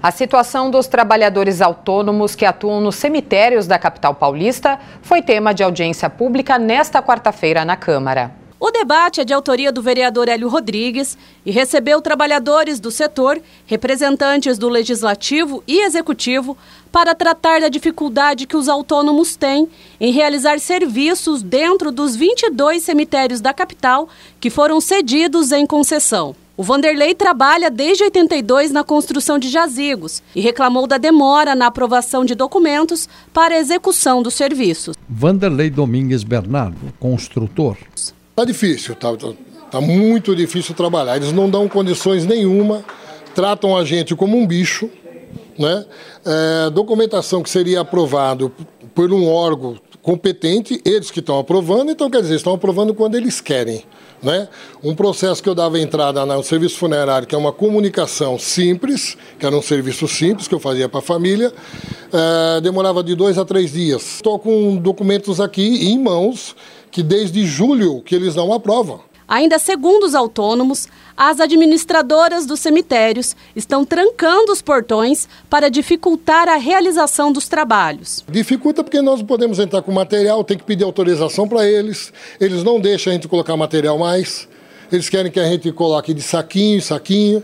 A situação dos trabalhadores autônomos que atuam nos cemitérios da capital paulista foi tema de audiência pública nesta quarta-feira na Câmara. O debate é de autoria do vereador Hélio Rodrigues e recebeu trabalhadores do setor, representantes do Legislativo e Executivo, para tratar da dificuldade que os autônomos têm em realizar serviços dentro dos 22 cemitérios da capital que foram cedidos em concessão. O Vanderlei trabalha desde 82 na construção de jazigos e reclamou da demora na aprovação de documentos para a execução dos serviços. Vanderlei Domingues Bernardo, construtor. Tá difícil, tá, tá, tá muito difícil trabalhar. Eles não dão condições nenhuma, tratam a gente como um bicho, né? É, documentação que seria aprovado por um órgão competente, eles que estão aprovando, então quer dizer, estão aprovando quando eles querem. Né? Um processo que eu dava entrada no serviço funerário, que é uma comunicação simples, que era um serviço simples que eu fazia para a família, é, demorava de dois a três dias. Estou com documentos aqui em mãos que desde julho que eles não aprovam. Ainda segundo os autônomos, as administradoras dos cemitérios estão trancando os portões para dificultar a realização dos trabalhos. Dificulta porque nós não podemos entrar com material, tem que pedir autorização para eles, eles não deixam a gente colocar material mais, eles querem que a gente coloque de saquinho em saquinho.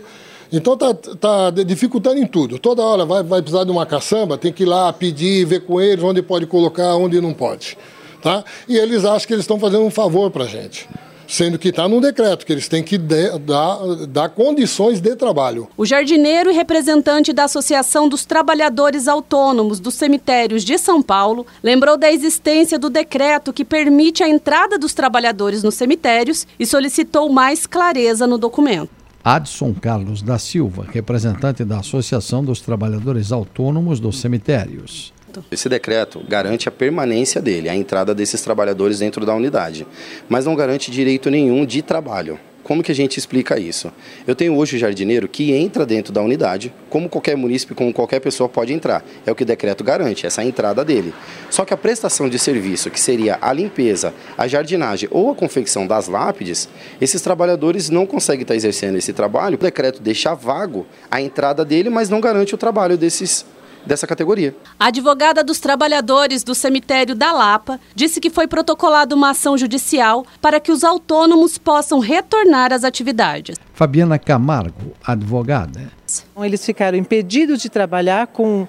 Então tá, tá dificultando em tudo. Toda hora vai, vai precisar de uma caçamba, tem que ir lá pedir, ver com eles onde pode colocar, onde não pode. Tá? E eles acham que eles estão fazendo um favor para a gente sendo que está no decreto, que eles têm que de, dar, dar condições de trabalho. O jardineiro e representante da Associação dos Trabalhadores Autônomos dos Cemitérios de São Paulo lembrou da existência do decreto que permite a entrada dos trabalhadores nos cemitérios e solicitou mais clareza no documento. Adson Carlos da Silva, representante da Associação dos Trabalhadores Autônomos dos Cemitérios. Esse decreto garante a permanência dele, a entrada desses trabalhadores dentro da unidade, mas não garante direito nenhum de trabalho. Como que a gente explica isso? Eu tenho hoje o jardineiro que entra dentro da unidade, como qualquer munícipe, como qualquer pessoa pode entrar. É o que o decreto garante, essa entrada dele. Só que a prestação de serviço, que seria a limpeza, a jardinagem ou a confecção das lápides, esses trabalhadores não conseguem estar exercendo esse trabalho. O decreto deixa vago a entrada dele, mas não garante o trabalho desses dessa categoria. A advogada dos trabalhadores do cemitério da Lapa disse que foi protocolada uma ação judicial para que os autônomos possam retornar às atividades. Fabiana Camargo, advogada. Eles ficaram impedidos de trabalhar com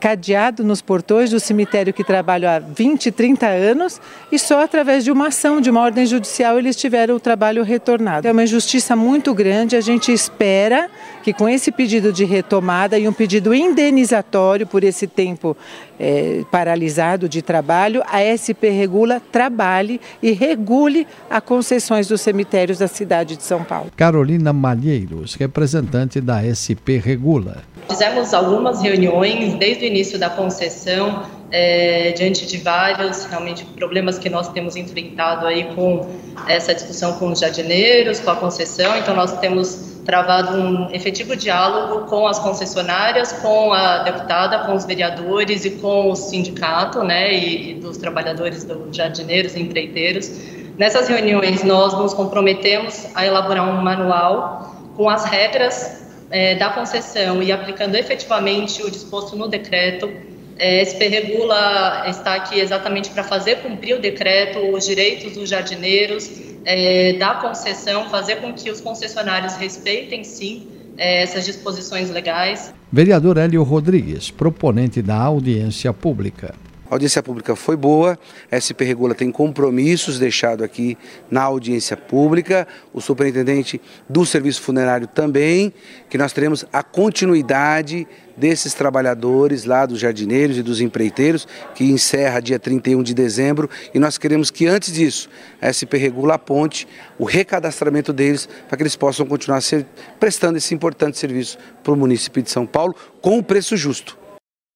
cadeado nos portões do cemitério que trabalham há 20, 30 anos e só através de uma ação, de uma ordem judicial, eles tiveram o trabalho retornado. É uma injustiça muito grande. A gente espera que com esse pedido de retomada e um pedido indenizatório por esse tempo é, paralisado de trabalho, a SP Regula trabalhe e regule as concessões dos cemitérios da cidade de São Paulo. Carolina Malheiros, representante da SP Regula. Fizemos algumas reuniões desde o início da concessão, é, diante de vários realmente problemas que nós temos enfrentado aí com essa discussão com os jardineiros, com a concessão. Então nós temos travado um efetivo diálogo com as concessionárias, com a deputada, com os vereadores e com o sindicato, né, e, e dos trabalhadores dos jardineiros e empreiteiros. Nessas reuniões nós nos comprometemos a elaborar um manual com as regras é, da concessão e aplicando efetivamente o disposto no decreto, é, SP Regula está aqui exatamente para fazer cumprir o decreto, os direitos dos jardineiros, é, da concessão, fazer com que os concessionários respeitem, sim, é, essas disposições legais. Vereador Hélio Rodrigues, proponente da audiência pública. A audiência pública foi boa, a SP Regula tem compromissos deixados aqui na audiência pública, o superintendente do serviço funerário também, que nós teremos a continuidade desses trabalhadores lá dos jardineiros e dos empreiteiros, que encerra dia 31 de dezembro, e nós queremos que antes disso a SP Regula aponte o recadastramento deles para que eles possam continuar ser, prestando esse importante serviço para o município de São Paulo com um preço justo.